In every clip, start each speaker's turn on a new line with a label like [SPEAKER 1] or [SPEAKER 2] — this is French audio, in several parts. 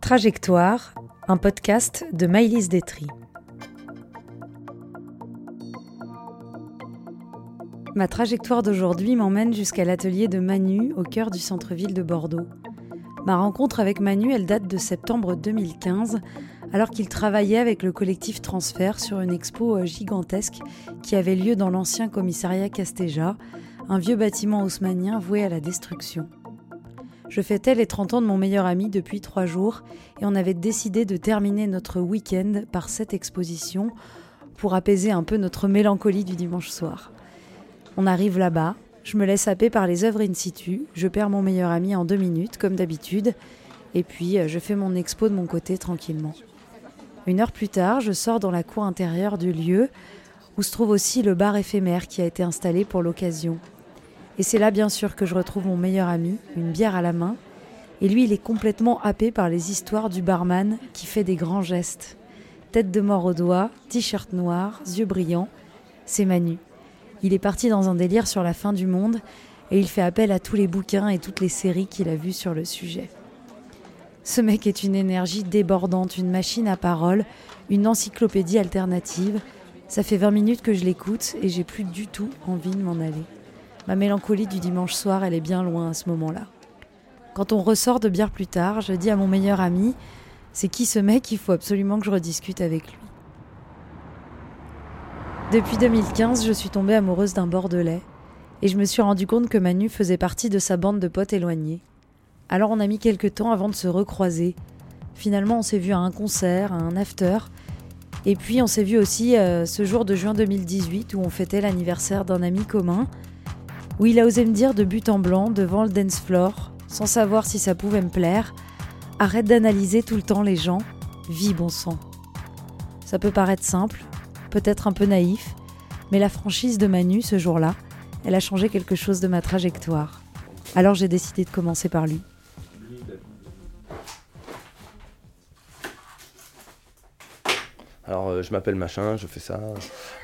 [SPEAKER 1] Trajectoire, un podcast de Maïlis Détry. Ma trajectoire d'aujourd'hui m'emmène jusqu'à l'atelier de Manu au cœur du centre-ville de Bordeaux. Ma rencontre avec Manu, elle date de septembre 2015, alors qu'il travaillait avec le collectif Transfert sur une expo euh, gigantesque qui avait lieu dans l'ancien commissariat Castéja, un vieux bâtiment haussmanien voué à la destruction. Je fêtais les 30 ans de mon meilleur ami depuis trois jours et on avait décidé de terminer notre week-end par cette exposition pour apaiser un peu notre mélancolie du dimanche soir. On arrive là-bas, je me laisse happer par les œuvres in situ, je perds mon meilleur ami en deux minutes comme d'habitude, et puis euh, je fais mon expo de mon côté tranquillement. Une heure plus tard, je sors dans la cour intérieure du lieu où se trouve aussi le bar éphémère qui a été installé pour l'occasion. Et c'est là bien sûr que je retrouve mon meilleur ami, une bière à la main, et lui il est complètement happé par les histoires du barman qui fait des grands gestes. Tête de mort au doigt, t-shirt noir, yeux brillants, c'est Manu. Il est parti dans un délire sur la fin du monde et il fait appel à tous les bouquins et toutes les séries qu'il a vues sur le sujet. Ce mec est une énergie débordante, une machine à parole, une encyclopédie alternative. Ça fait 20 minutes que je l'écoute et j'ai plus du tout envie de m'en aller. Ma mélancolie du dimanche soir, elle est bien loin à ce moment-là. Quand on ressort de bière plus tard, je dis à mon meilleur ami C'est qui ce mec Il faut absolument que je rediscute avec lui. Depuis 2015, je suis tombée amoureuse d'un Bordelais et je me suis rendu compte que Manu faisait partie de sa bande de potes éloignés. Alors on a mis quelques temps avant de se recroiser. Finalement, on s'est vu à un concert, à un after. Et puis on s'est vu aussi euh, ce jour de juin 2018 où on fêtait l'anniversaire d'un ami commun, où il a osé me dire de but en blanc devant le dance floor, sans savoir si ça pouvait me plaire, arrête d'analyser tout le temps les gens, vis bon sang. Ça peut paraître simple, peut-être un peu naïf, mais la franchise de Manu ce jour-là, elle a changé quelque chose de ma trajectoire. Alors j'ai décidé de commencer par lui.
[SPEAKER 2] Alors, euh, je m'appelle machin, je fais ça.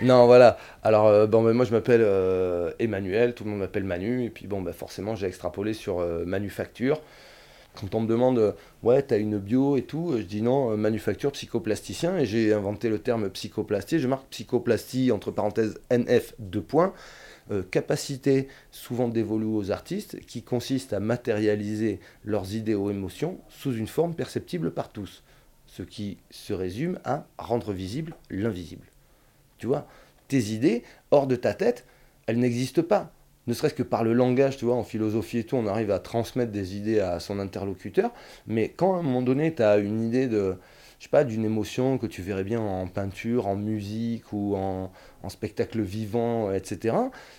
[SPEAKER 2] Non, voilà. Alors, euh, bon, ben, moi, je m'appelle euh, Emmanuel, tout le monde m'appelle Manu. Et puis, bon, ben, forcément, j'ai extrapolé sur manufacture. Quand on me demande, ouais, t'as une bio et tout, je dis non, manufacture, psychoplasticien. Et j'ai inventé le terme psychoplastie. Je marque psychoplastie, entre parenthèses, NF, 2 points. capacité souvent dévolue aux artistes qui consiste à matérialiser leurs idées ou émotions sous une forme perceptible par tous ce qui se résume à rendre visible l'invisible. Tu vois, tes idées, hors de ta tête, elles n'existent pas. Ne serait-ce que par le langage, tu vois, en philosophie et tout, on arrive à transmettre des idées à son interlocuteur. Mais quand à un moment donné, tu as une idée de, je sais pas, d'une émotion que tu verrais bien en peinture, en musique ou en, en spectacle vivant, etc.,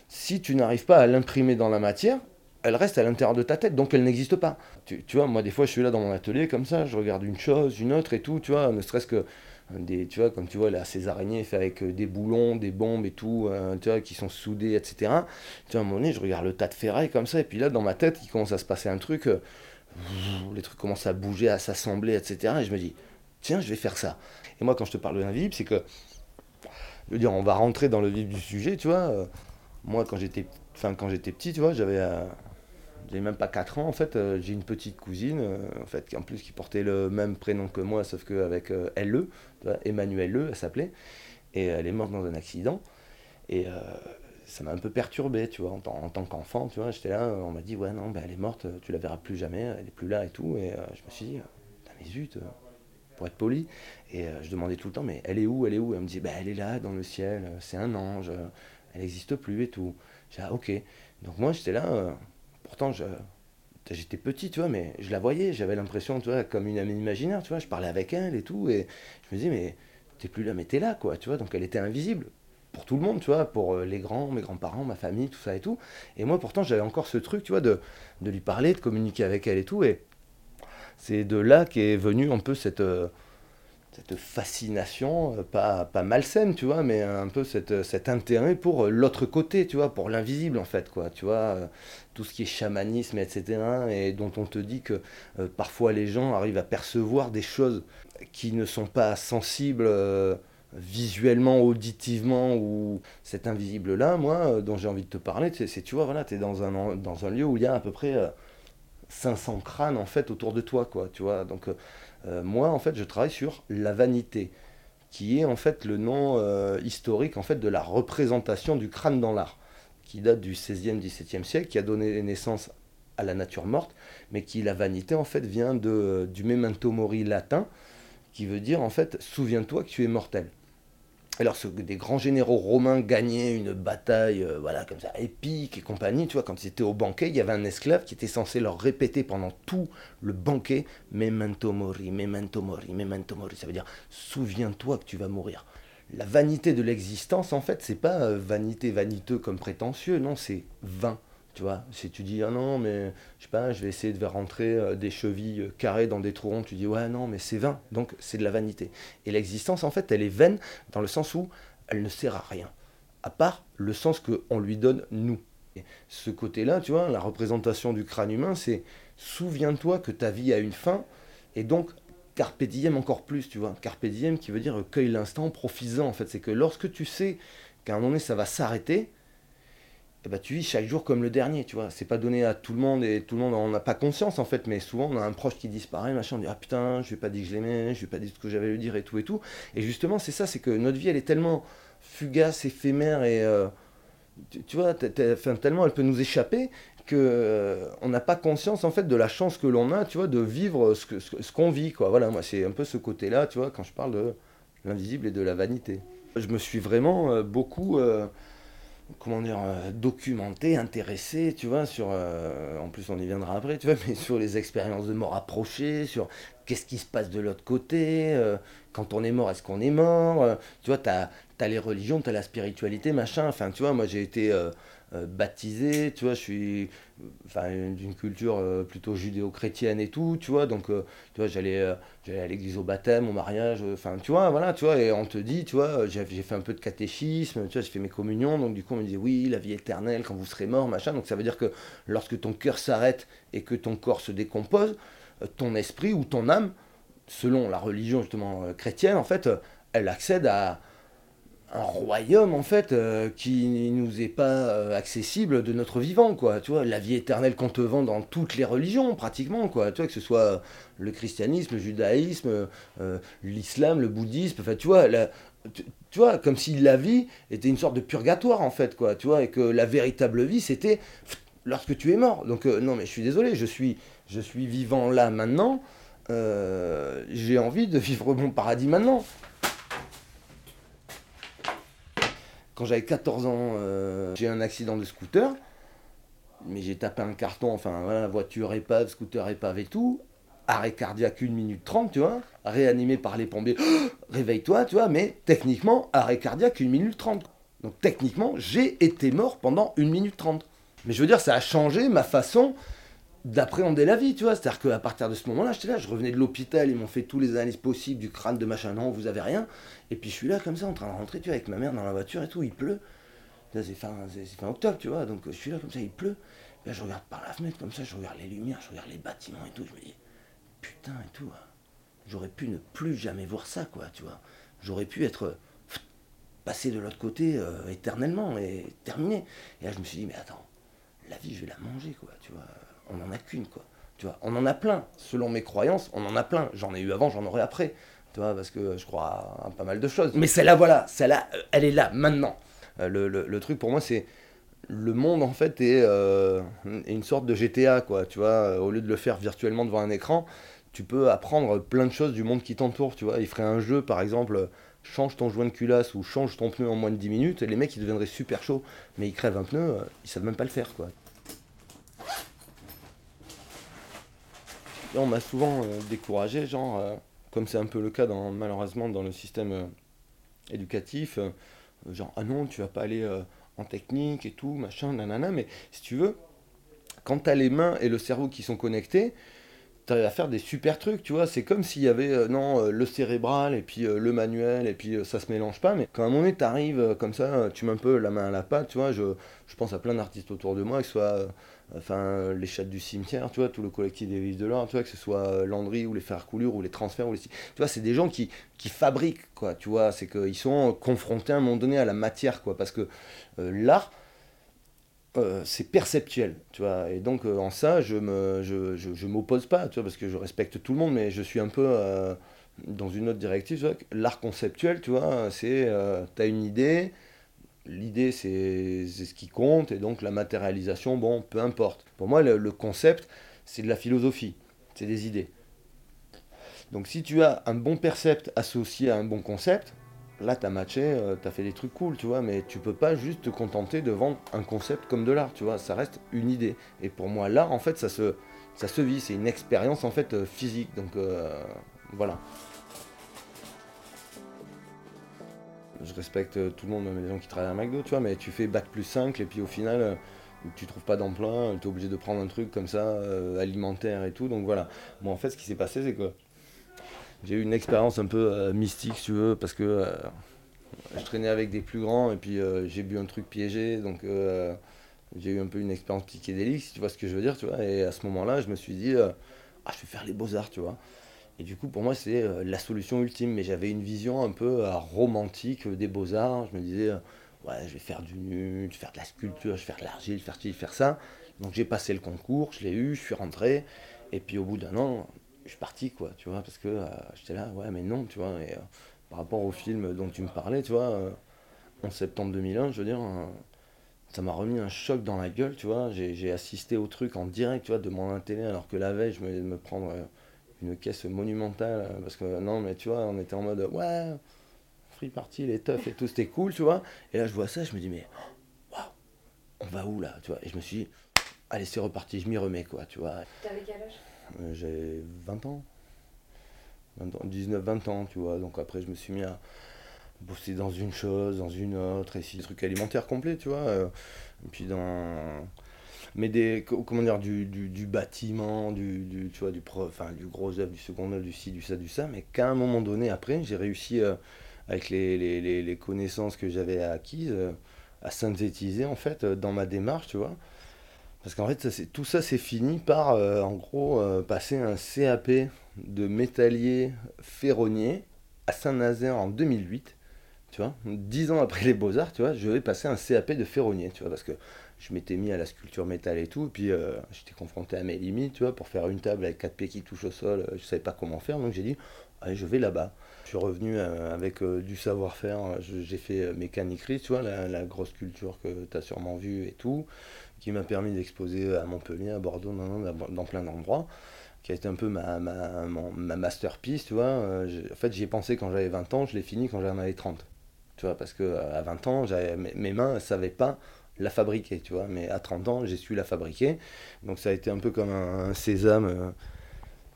[SPEAKER 2] si tu n'arrives pas à l'imprimer dans la matière, elle reste à l'intérieur de ta tête, donc elle n'existe pas. Tu, vois, moi des fois je suis là dans mon atelier comme ça, je regarde une chose, une autre et tout, tu vois, ne serait-ce que des, tu vois, comme tu vois là, ces araignées faites avec euh, des boulons, des bombes et tout, euh, tu vois, qui sont soudées, etc. Tu vois, à un moment donné, je regarde le tas de ferraille comme ça, et puis là, dans ma tête, il commence à se passer un truc, euh, les trucs commencent à bouger, à s'assembler, etc. Et je me dis, tiens, je vais faire ça. Et moi, quand je te parle de l'invisible, c'est que, je veux dire, on va rentrer dans le vif du sujet, tu vois. moi, quand j'étais, enfin, quand j'étais petit, tu vois, j'avais j'ai même pas 4 ans en fait, euh, j'ai une petite cousine euh, en fait qui en plus qui portait le même prénom que moi sauf qu'avec euh, LE, Emmanuel Le elle s'appelait. Et elle est morte dans un accident. Et ça m'a un peu perturbé, tu vois, en, tant qu'enfant, tu vois, j'étais là, on m'a dit ouais non, ben, elle est morte, tu la verras plus jamais, elle est plus là et tout. Et je me suis dit mais zut pour être poli. Et je demandais tout le temps mais elle est où, elle est où? Elle me dit bah elle est là dans le ciel, c'est un ange, elle n'existe plus et tout. J'ai ah, ok. Donc moi j'étais là Pourtant, j'étais petit, tu vois, mais je la voyais, j'avais l'impression, tu vois, comme une amie imaginaire, tu vois, je parlais avec elle et tout, et je me disais, mais t'es plus là, mais t'es là, quoi, tu vois, donc elle était invisible pour tout le monde, tu vois, pour euh, les grands, mes grands-parents, ma famille, tout ça et tout. Et moi, pourtant, j'avais encore ce truc, tu vois, de, lui parler, de communiquer avec elle et tout, et c'est de là qu'est venue un peu cette... Euh, cette fascination, euh, pas, pas malsaine, tu vois, mais un peu cette, cet intérêt pour euh, l'autre côté, tu vois, pour l'invisible en fait, quoi, tu vois, euh, tout ce qui est chamanisme, etc., et dont on te dit que parfois les gens arrivent à percevoir des choses qui ne sont pas sensibles visuellement, auditivement, ou cet invisible-là, moi, dont j'ai envie de te parler, c'est, tu vois, voilà, tu es dans un, dans un lieu où il y a à peu près 500 crânes en fait autour de toi, quoi, tu vois. Donc moi, en fait, je travaille sur la vanité, qui est en fait le nom historique en fait de la représentation du crâne dans l'art, qui date du 16e, 17e siècle, qui a donné naissance à la nature morte, mais qui, la vanité, en fait, vient de, du memento mori latin, qui veut dire, en fait, souviens-toi que tu es mortel. Alors, des grands généraux romains gagnaient une bataille, euh, voilà, comme ça, épique et compagnie, tu quand ils étaient au banquet, il y avait un esclave qui était censé leur répéter pendant tout le banquet Memento mori, memento mori, memento mori. Ça veut dire souviens-toi que tu vas mourir. La vanité de l'existence, en fait, c'est pas euh, vanité, vaniteux comme prétentieux, non, c'est vain. Tu vois, si tu dis, ah non, mais je sais je vais essayer de rentrer euh, des chevilles euh, carrées dans des trous ronds, tu dis, ouais, non, mais c'est vain. Donc, c'est de la vanité. Et l'existence, en fait, elle est vaine dans le sens où elle ne sert à rien, à part le sens qu'on lui donne nous. Et ce côté-là, tu vois, la représentation du crâne humain, c'est souviens-toi que ta vie a une fin, et donc carpe diem encore plus, tu vois. Carpe diem qui veut dire cueille l'instant, profites-en, en fait. C'est que lorsque tu sais qu'à un moment donné, ça va s'arrêter, ben, tu vis chaque jour comme le dernier, tu vois. C'est pas donné à tout le monde et tout le monde en a pas conscience en fait, mais souvent on a un proche qui disparaît, machin, on dit ah putain, je ai pas dit que je l'aimais, je ai pas dit ce que j'avais à lui dire et tout et tout. Et justement, c'est ça, c'est que notre vie elle est tellement fugace, éphémère et euh, tu, vois, tellement elle peut nous échapper que euh, on n'a pas conscience en fait de la chance que l'on a, tu vois, de vivre ce qu'on ce, qu'on vit, quoi. Voilà, moi c'est un peu ce côté-là, tu vois, quand je parle de l'invisible et de la vanité. Je me suis vraiment euh, beaucoup comment dire, euh, documenté, intéressé, tu vois, sur, euh, en plus on y viendra après, tu vois, mais sur les expériences de mort approchées, sur qu'est-ce qui se passe de l'autre côté, euh, quand on est mort, est-ce qu'on est mort, tu vois, tu as, les religions, tu as la spiritualité, machin, enfin, tu vois, moi j'ai été baptisé, tu vois, je suis enfin, d'une culture euh, plutôt judéo-chrétienne et tout, tu vois, donc, euh, tu vois, j'allais à l'église au baptême, au mariage, enfin, tu vois, voilà, tu vois, et on te dit, tu vois, j'ai fait un peu de catéchisme, tu vois, j'ai fait mes communions, donc du coup, on me dit, oui, la vie éternelle, quand vous serez mort, machin, donc ça veut dire que lorsque ton cœur s'arrête et que ton corps se décompose, ton esprit ou ton âme, selon la religion justement chrétienne, en fait, elle accède à, un royaume en fait euh, qui nous est pas euh, accessible de notre vivant quoi. Tu vois la vie éternelle qu'on te vend dans toutes les religions pratiquement quoi. Tu vois que ce soit le christianisme le judaïsme euh, l'islam le bouddhisme enfin tu vois tu, vois comme si la vie était une sorte de purgatoire en fait quoi tu vois et que la véritable vie c'était lorsque tu es mort. Donc non mais je suis désolé je suis je suis vivant là maintenant j'ai envie de vivre mon paradis maintenant Quand j'avais 14 ans, euh, j'ai eu un accident de scooter. Mais j'ai tapé un carton, enfin voilà, voiture épave, scooter épave et tout. Arrêt cardiaque 1 minute 30, tu vois. Réanimé par les pompiers. Réveille-toi, tu vois. Mais techniquement, arrêt cardiaque 1 minute 30. Donc techniquement, j'ai été mort pendant 1 minute 30. Mais je veux dire, ça a changé ma façon d'appréhender la vie, tu vois. C'est-à-dire qu'à partir de ce moment-là, j'étais là, je revenais de l'hôpital, ils m'ont fait tous les analyses possibles du crâne, de machin, non, vous avez rien. Et puis je suis là comme ça, en train de rentrer, tu vois, avec ma mère dans la voiture et tout, il pleut. C'est fin, fin, octobre, tu vois, donc je suis là comme ça, il pleut. là, je regarde par la fenêtre comme ça, je regarde les lumières, je regarde les bâtiments et tout, je me dis, putain et tout, hein. j'aurais pu ne plus jamais voir ça, quoi, tu vois. J'aurais pu être passé de l'autre côté euh, éternellement et terminé. Et là, je me suis dit, mais attends, la vie, je vais la manger, quoi, tu vois on n'en a qu'une, quoi. Tu vois, on en a plein. Selon mes croyances, on en a plein. J'en ai eu avant, j'en aurai après. Tu vois, parce que je crois à, pas mal de choses. Mais celle-là, voilà, celle-là, euh, elle est là, maintenant. Euh, le, truc pour moi, c'est le monde en fait euh, est, une sorte de GTA quoi tu vois au lieu de le faire virtuellement devant un écran tu peux apprendre plein de choses du monde qui t'entoure tu vois il ferait un jeu par exemple change ton joint de culasse ou change ton pneu en moins de 10 minutes et les mecs ils deviendraient super chauds mais ils crèvent un pneu ils savent même pas le faire quoi on m'a souvent euh, découragé, genre, euh, comme c'est un peu le cas dans, malheureusement dans le système euh, éducatif, genre, ah non, tu vas pas aller en technique et tout, machin, nanana, mais si tu veux, quand tu as les mains et le cerveau qui sont connectés, tu à faire des super trucs, tu vois. C'est comme s'il y avait non le cérébral et puis le manuel et puis ça se mélange pas. Mais quand à un moment donné, tu arrives comme ça, tu mets un peu la main à la pâte, tu vois. Je, je pense à plein d'artistes autour de moi, que ce soit enfin les chats du cimetière, tu vois, tout le collectif des vives de l'or, tu vois, que ce soit euh, Landry ou les Frères Coulure ou les transferts ou les... Tu vois, c'est des gens qui, qui fabriquent, quoi, tu vois, c'est qu'ils sont confrontés à un moment donné à la matière, quoi, parce que euh, l'art, euh, c'est perceptuel, tu vois. Et donc, en ça, je me, je, je, m'oppose pas, tu vois, parce que je respecte tout le monde, mais je suis un peu dans une autre directive. L'art conceptuel, tu vois, c'est, tu as une idée, l'idée c'est, ce qui compte, et donc la matérialisation, bon, peu importe. Pour moi, le concept, c'est de la philosophie, c'est des idées. Donc si tu as un bon percept associé à un bon concept, là tu as matché, euh, tu as fait des trucs cool, tu vois, mais tu peux pas juste te contenter de vendre un concept comme de l'art, tu vois, ça reste une idée. Et pour moi, l'art, en fait, ça se, ça se vit, c'est une expérience en fait euh, physique, donc euh, voilà. Je respecte tout le monde, même les gens qui travaillent à McDo, tu vois, mais tu fais bac plus 5 et puis au final tu trouves pas d'emploi, tu es obligé de prendre un truc comme ça, alimentaire et tout. Donc voilà. Moi, en fait, ce qui s'est passé, c'est que j'ai eu une expérience un peu euh, mystique, si tu veux, parce que euh, je traînais avec des plus grands et puis euh, j'ai bu un truc piégé, donc j'ai eu un peu une expérience psychédélique, si tu vois ce que je veux dire, tu vois. Et à ce moment-là, je me suis dit, ah, je vais faire les beaux-arts, tu vois. Et du coup, pour moi, c'est la solution ultime. Mais j'avais une vision un peu romantique des beaux-arts. Je me disais, ouais, je vais faire du nu, je vais faire de la sculpture, je vais faire de l'argile, faire ci, faire ça. Donc j'ai passé le concours, je l'ai eu, je suis rentré. Et puis au bout d'un an, je suis parti, quoi, tu vois, parce que euh, j'étais là, ouais, mais non, tu vois, et euh, par rapport au film dont tu me parlais, tu vois, euh, en septembre 2001, je veux dire, ça m'a remis un choc dans la gueule, tu vois, j'ai assisté au truc en direct, tu vois, de mon télé, alors que la veille, je de me prendre une caisse monumentale, parce que non, mais tu vois, on était en mode, ouais, free party, les teufs et tout, c'était cool, tu vois, et là, je vois ça, je me dis, mais, waouh, on va où, là, tu vois, et je me suis dit, allez, c'est reparti, je m'y remets, quoi, tu vois.
[SPEAKER 1] T'avais quel âge?
[SPEAKER 2] Euh, j'ai 20 ans. 19-20 ans, tu vois. Donc après, je me suis mis à bosser dans une chose, dans une autre, et si des trucs alimentaires complets, tu vois. Euh, et puis dans. Mais des. Comment dire, du, du, bâtiment, du, du, tu vois, du, enfin, du gros œuvre, du second œuvre, du ci, du ça, du ça. Mais qu'à un moment donné, après, j'ai réussi, euh, avec les, les, les, connaissances que j'avais acquises, à synthétiser, en fait, dans ma démarche, tu vois. Parce qu'en fait, ça, tout ça, c'est fini par, euh, en gros, euh, passer un CAP de métallier ferronnier à Saint-Nazaire en 2008. Tu vois, dix ans après les Beaux-Arts, tu vois, je vais passer un CAP de ferronnier, tu vois, parce que je m'étais mis à la sculpture métal et tout, puis euh, j'étais confronté à mes limites, tu vois, pour faire une table avec quatre pieds qui touchent au sol, je savais pas comment faire, donc j'ai dit, allez, je vais là-bas. Je suis revenu avec du savoir-faire, j'ai fait mécaniquerie, tu vois, la, grosse sculpture que tu as sûrement vue et tout qui m'a permis d'exposer à Montpellier, à Bordeaux, dans, plein d'endroits, qui a été un peu ma, ma, ma masterpiece, tu vois. Euh, en fait, j'y ai pensé quand j'avais 20 ans, je l'ai fini quand j'en avais 30. Tu vois, parce que à 20 ans, mes, mains ne savaient pas la fabriquer, tu vois. Mais à 30 ans, j'ai su la fabriquer. Donc ça a été un peu comme un, sésame. Euh,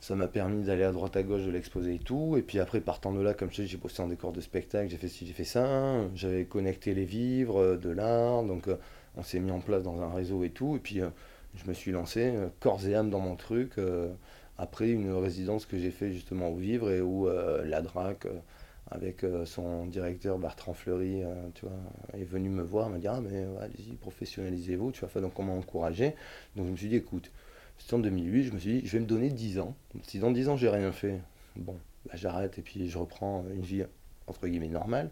[SPEAKER 2] ça m'a permis d'aller à droite à gauche de l'exposer et tout. Et puis après, partant de là, comme je sais, j'ai bossé en décor de spectacle, j'ai fait ci, j'ai fait ça. J'avais connecté les vivres, euh, de l'art. Donc on s'est mis en place dans un réseau et tout. Et puis, euh, je me suis lancé euh, corps et âme dans mon truc. Euh, après une résidence que j'ai fait justement au Vivre et où la DRAC, avec son directeur Bertrand Fleury, tu vois, est venu me voir, m'a dit Ah, mais allez-y, professionnalisez-vous, tu vois, donc on m'a encouragé. Donc je me suis dit Écoute, c'était en 2008, je me suis dit Je vais me donner 10 ans. Si dans 10 ans j'ai rien fait, bon, bah, j'arrête et puis je reprends une vie entre guillemets normale.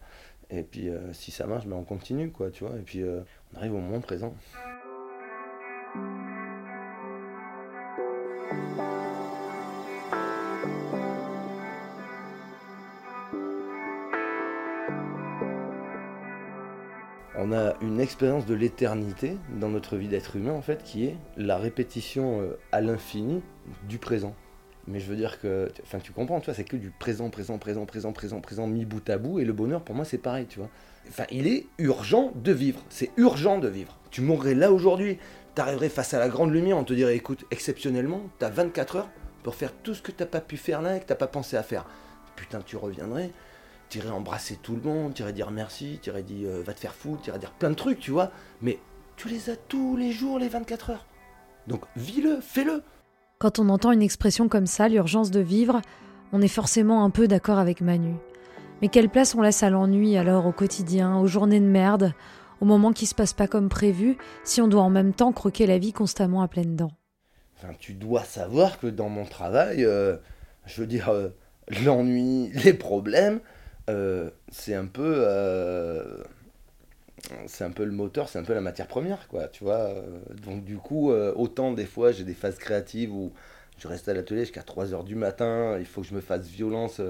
[SPEAKER 2] Et puis si ça marche, ben, on continue, quoi, tu vois. Et puis on arrive au moment présent. On a une expérience de l'éternité dans notre vie d'être humain en fait qui est la répétition euh, à l'infini du présent. Mais je veux dire que, enfin tu comprends, tu vois, c'est que du présent, présent, présent, présent, présent, présent, mis bout à bout, et le bonheur pour moi c'est pareil, tu vois. Enfin, il est urgent de vivre. C'est urgent de vivre. Tu mourrais là aujourd'hui. Tu arriverais face à la grande lumière, on te dirait écoute, exceptionnellement, tu as 24 heures pour faire tout ce que tu pas pu faire là et que tu pas pensé à faire. Putain, tu reviendrais, tu irais embrasser tout le monde, tu irais dire merci, tu irais dire euh, va te faire foutre, tu irais dire plein de trucs, tu vois. Mais tu les as tous les jours, les 24 heures. Donc vis-le, fais-le.
[SPEAKER 1] Quand on entend une expression comme ça, l'urgence de vivre, on est forcément un peu d'accord avec Manu. Mais quelle place on laisse à l'ennui alors au quotidien, aux journées de merde, aux moments qui se passent pas comme prévu, si on doit en même temps croquer la vie constamment à pleines dents?
[SPEAKER 2] Enfin, tu dois savoir que dans mon travail, euh, je veux dire, euh, l'ennui, les problèmes, euh, c'est un peu c'est un peu le moteur, c'est un peu la matière première, quoi, tu vois. donc du coup, autant des fois j'ai des phases créatives où je reste à l'atelier jusqu'à 3h du matin, il faut que je me fasse violence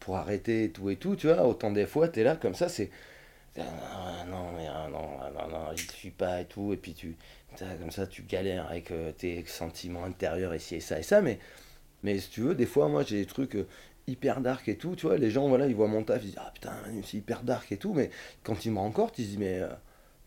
[SPEAKER 2] pour arrêter et tout et tout, tu vois. Autant des fois, tu es là comme ça, c'est ah, non, mais ah, non, ah, non, non, il suit pas et tout, et puis tu, comme ça, tu galères avec euh, tes sentiments intérieurs, et ci et ça et ça, mais, mais si tu veux, des fois, moi, j'ai des trucs euh, hyper dark et tout, tu vois, les gens, voilà, ils voient mon taf, ils disent, ah putain, c'est hyper dark et tout, mais quand ils me rencontrent, ils disent, mais, euh,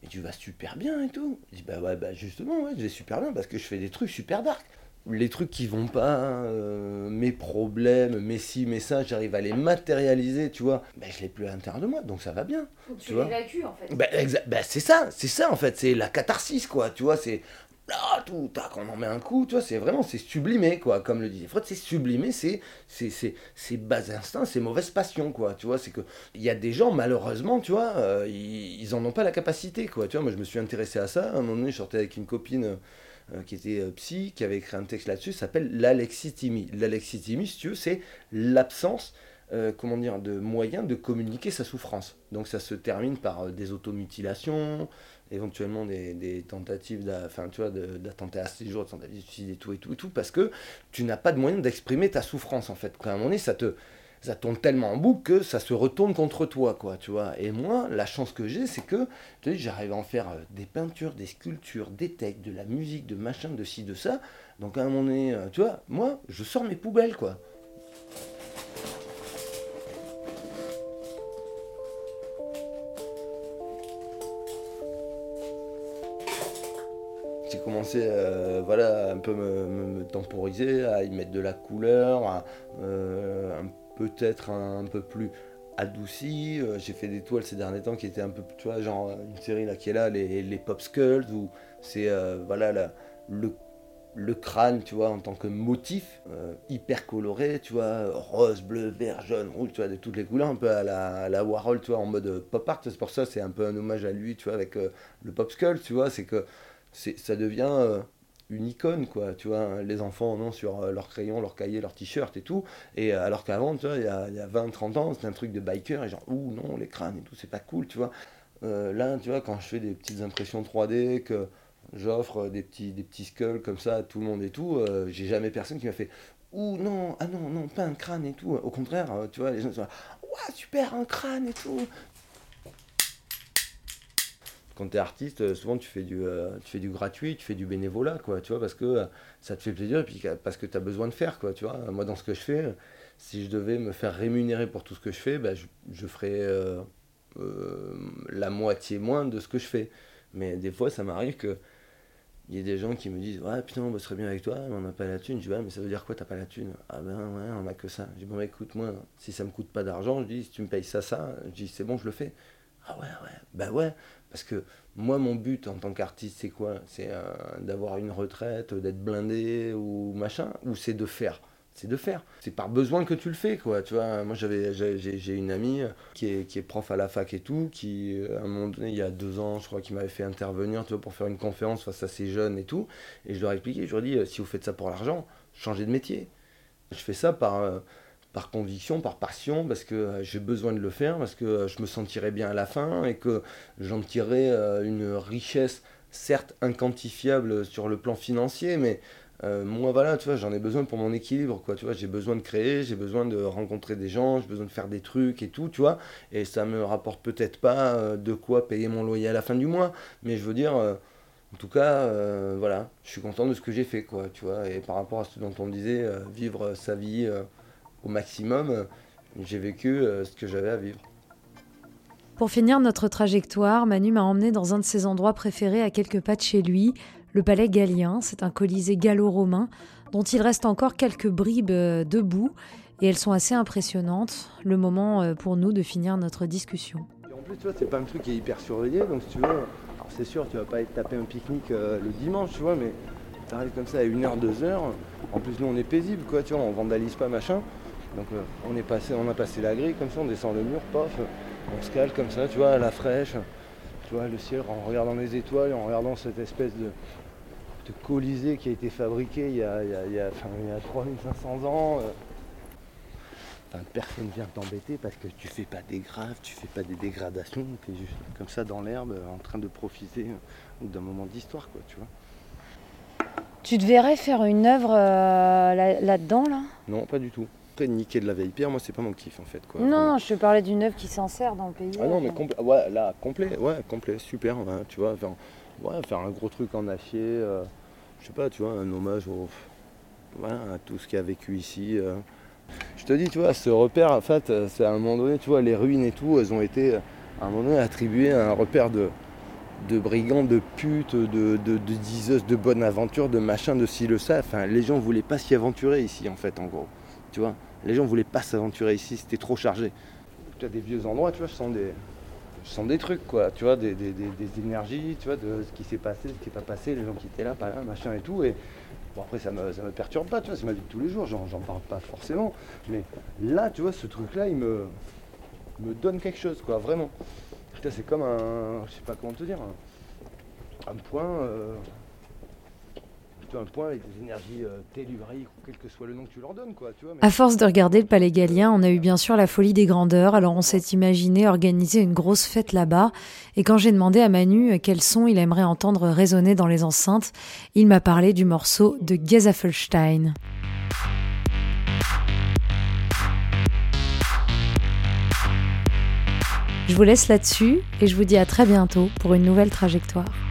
[SPEAKER 2] mais tu vas super bien et tout. Je dis, bah ouais, bah justement, ouais, je vais super bien parce que je fais des trucs super dark les trucs qui vont pas, euh, mes problèmes, mes si, mes ça, j'arrive à les matérialiser, tu vois, ben, je l'ai plus à l'intérieur de moi, donc ça va bien.
[SPEAKER 3] tu l'évacues en fait.
[SPEAKER 2] Ben, ben, c'est ça, c'est ça en fait, c'est la catharsis quoi, tu vois, c'est là tout, tac, on en met un coup, tu vois, c'est vraiment, c'est sublimé quoi, comme le disait Freud, c'est sublimé, c'est, c'est, c'est, bas instinct, c'est mauvaise passion quoi, tu vois, c'est que, il y a des gens malheureusement, tu vois, euh, ils, ils en ont pas la capacité quoi, tu vois, moi je me suis intéressé à ça, à un moment donné je sortais avec une copine euh, qui était euh, psy, qui avait écrit un texte là-dessus, s'appelle l'alexithymie. L'alexithymie, si tu veux, c'est l'absence euh, comment dire, de moyens de communiquer sa souffrance. Donc ça se termine par des automutilations, éventuellement des, tentatives d'attentat à ces jours, de tentatives de tout, et tout, et tout, parce que tu n'as pas de moyen d'exprimer ta souffrance, en fait. À un moment donné, ça te, ça tourne tellement en boucle que ça se retourne contre toi, quoi, tu vois. Et moi, la chance que j'ai, c'est que j'arrive à en faire euh, des peintures, des sculptures, des textes, de la musique, de machin, de ci, de ça. Donc à un moment donné, euh, tu vois, moi, je sors mes poubelles, quoi. Euh, voilà, un peu me, temporiser, à y mettre de la couleur, un peut-être un, peu plus adouci. Euh, j'ai fait des toiles ces derniers temps qui étaient un peu, tu vois, genre une série là qui est là, les, Pop Skulls, où c'est euh, voilà le, le crâne, tu vois, en tant que motif, euh, hyper coloré, tu vois, rose, bleu, vert, jaune, rouge, tu vois, de toutes les couleurs, un peu à la, la Warhol, tu vois, en mode pop art. C'est pour ça, c'est un peu un hommage à lui, tu vois, avec le Pop Skull, tu vois, c'est que ça devient une icône, quoi, tu vois, hein, les enfants en ont sur euh, leur crayon, leur cahier, leur t-shirt et tout, et euh, alors qu'avant, tu vois, il y a, a 20-30 ans, c'était un truc de biker, et genre, ouh non, les crânes et tout, c'est pas cool, tu vois. Euh, là, tu vois, quand je fais des petites impressions 3D, que j'offre des petits, des petits skulls comme ça à tout le monde et tout, j'ai jamais personne qui m'a fait, ouh non, ah non, non, pas un crâne et tout, au contraire, tu vois, les gens sont là, ouah, super, un crâne et tout, quand tu es artiste, euh, souvent tu fais, du, euh, tu fais du gratuit, tu fais du bénévolat, quoi, tu vois, parce que euh, ça te fait plaisir et puis parce que tu as besoin de faire, quoi, tu vois. Moi, dans ce que je fais, si je devais me faire rémunérer pour tout ce que je fais, bah, je, ferais la moitié moins de ce que je fais. Mais des fois, ça m'arrive que il y a des gens qui me disent Ouais, putain, on bosserait bien avec toi, mais on n'a pas la thune. Je dis Ouais, mais ça veut dire quoi, t'as pas la thune? Ah ben ouais, on a que ça. Je dis Bon, bah, écoute, moi, si ça me coûte pas d'argent, je dis Si tu me payes ça, ça, je dis C'est bon, je le fais. Ah ouais, ouais, bah ouais, parce que moi, mon but en tant qu'artiste, c'est quoi? C'est euh, d'avoir une retraite, d'être blindé ou machin, ou c'est de faire? C'est de faire. C'est par besoin que tu le fais, quoi. Tu vois, moi j'avais, j'ai, une amie qui est, qui est prof à la fac et tout, qui à un moment donné, il y a deux ans, je crois, qui m'avait fait intervenir, tu vois, pour faire une conférence face à ces jeunes et tout. Et je leur ai expliqué, je leur ai dit, si vous faites ça pour l'argent, changez de métier. Je fais ça par euh, par conviction, par passion, parce que euh, j'ai besoin de le faire, parce que euh, je me sentirais bien à la fin et que j'en tirerais euh, une richesse, certes inquantifiable sur le plan financier, mais moi voilà, tu vois, j'en ai besoin pour mon équilibre, quoi, tu vois, j'ai besoin de créer, j'ai besoin de rencontrer des gens, j'ai besoin de faire des trucs et tout, tu vois, et ça me rapporte peut-être pas de quoi payer mon loyer à la fin du mois, mais je veux dire, en tout cas, voilà, je suis content de ce que j'ai fait, quoi, tu vois, et par rapport à ce dont on disait, vivre sa vie au maximum, j'ai vécu euh, ce que j'avais à vivre.
[SPEAKER 1] Pour finir notre trajectoire, Manu m'a emmené dans un de ses endroits préférés à quelques pas de chez lui, le palais Gallien. C'est un colisée gallo-romain dont il reste encore quelques bribes euh, debout et elles sont assez impressionnantes. Le moment euh, pour nous de finir notre discussion.
[SPEAKER 2] en plus, tu vois, c'est pas un truc qui est hyper surveillé, donc si tu veux, c'est sûr, tu vas pas être tapé un pique-nique le dimanche, tu vois, mais t'arrives comme ça à 1h, 2h. En plus, nous, on est paisible, quoi, tu vois, on vandalise pas, machin. Donc euh, on, est passé, on a passé la grille comme ça, on descend le mur, pof, on se cale comme ça, tu vois, à la fraîche, tu vois, le ciel, en regardant les étoiles, en regardant cette espèce de, colisée qui a été fabriqué il y a, il y a, 3500 ans. Euh. Enfin, personne vient t'embêter parce que tu fais pas des graves, tu fais pas des dégradations, tu es juste comme ça dans l'herbe en train de profiter d'un moment d'histoire, quoi, tu vois.
[SPEAKER 1] Tu te verrais faire une œuvre euh, là-dedans, là,
[SPEAKER 2] Non, pas du tout. Après, niquer de la vieille pierre, moi, c'est pas mon kiff, en fait, quoi.
[SPEAKER 1] Non, je te parlais d'une œuvre qui s'en sert dans le pays.
[SPEAKER 2] Ah non, mais ouais, là, complet, ouais, complet, super, tu vois, faire, ouais, faire un gros truc en acier, euh, je sais pas, tu vois, un hommage au, voilà, à tout ce qui a vécu ici. Euh. Je te dis, tu vois, ce repère, en fait, c'est à un moment donné, tu vois, les ruines et tout, elles ont été, à un moment donné, attribuées à un repère de, de brigands, de putes, de, de, de diseuses de bonne aventure, de machin, de ci, le ça. Enfin, les gens voulaient pas s'y aventurer ici, en fait, en gros. Tu vois, les gens voulaient pas s'aventurer ici, c'était trop chargé. Tu as des vieux endroits, tu vois, je sens des, des trucs, quoi. Tu vois, des, des, des, énergies, tu vois, de ce qui s'est passé, ce qui n'est pas passé, les gens qui étaient là, pas là, machin et tout. Et bon, après, ça me, ça me perturbe pas, tu vois, c'est ma vie de tous les jours, j'en parle pas forcément. Mais là, tu vois, ce truc-là, il me, me donne quelque chose, quoi, vraiment c'est comme un. Je sais pas comment te dire. Un, point. Euh, énergies euh,
[SPEAKER 1] À force de regarder le palais Galien, on a eu bien sûr la folie des grandeurs, alors on s'est imaginé organiser une grosse fête là-bas. Et quand j'ai demandé à Manu quel son il aimerait entendre résonner dans les enceintes, il m'a parlé du morceau de Gezafelstein. Je vous laisse là-dessus et je vous dis à très bientôt pour une nouvelle trajectoire.